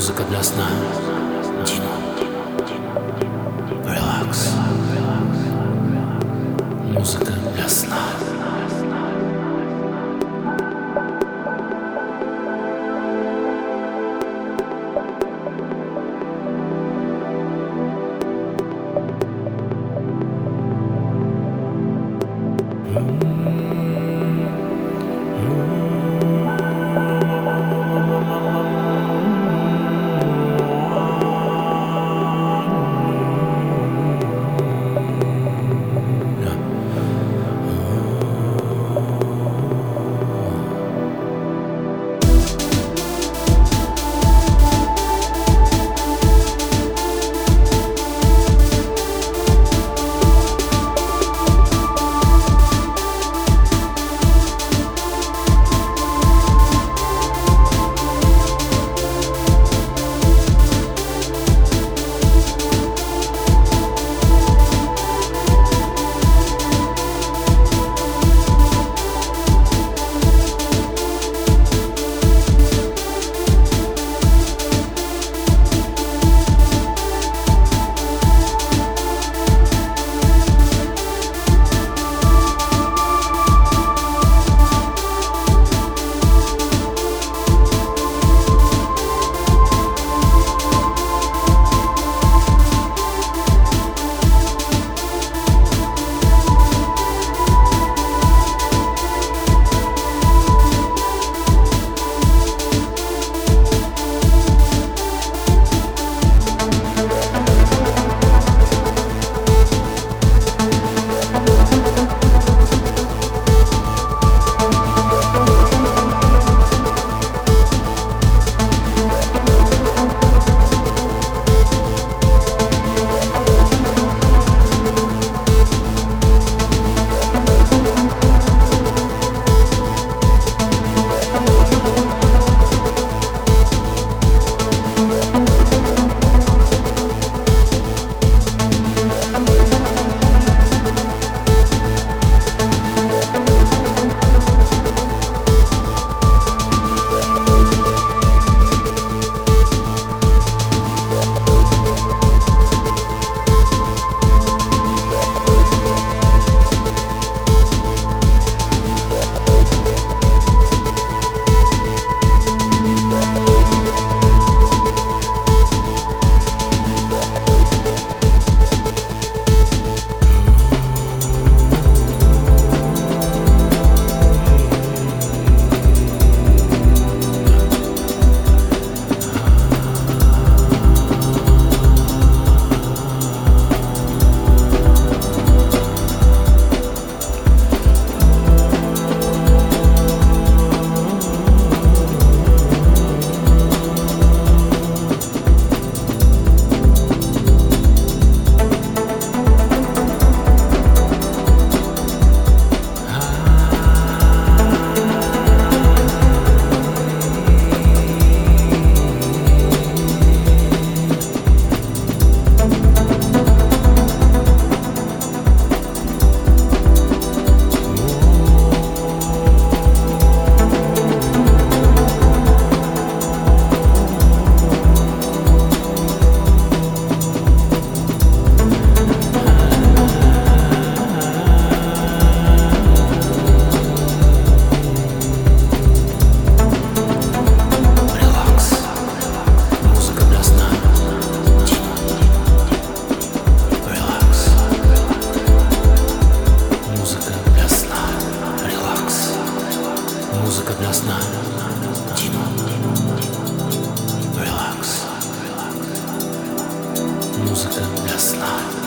Музыка для сна. Дино. Релакс. Музыка для сна. Mm-hmm. Музыка для сна.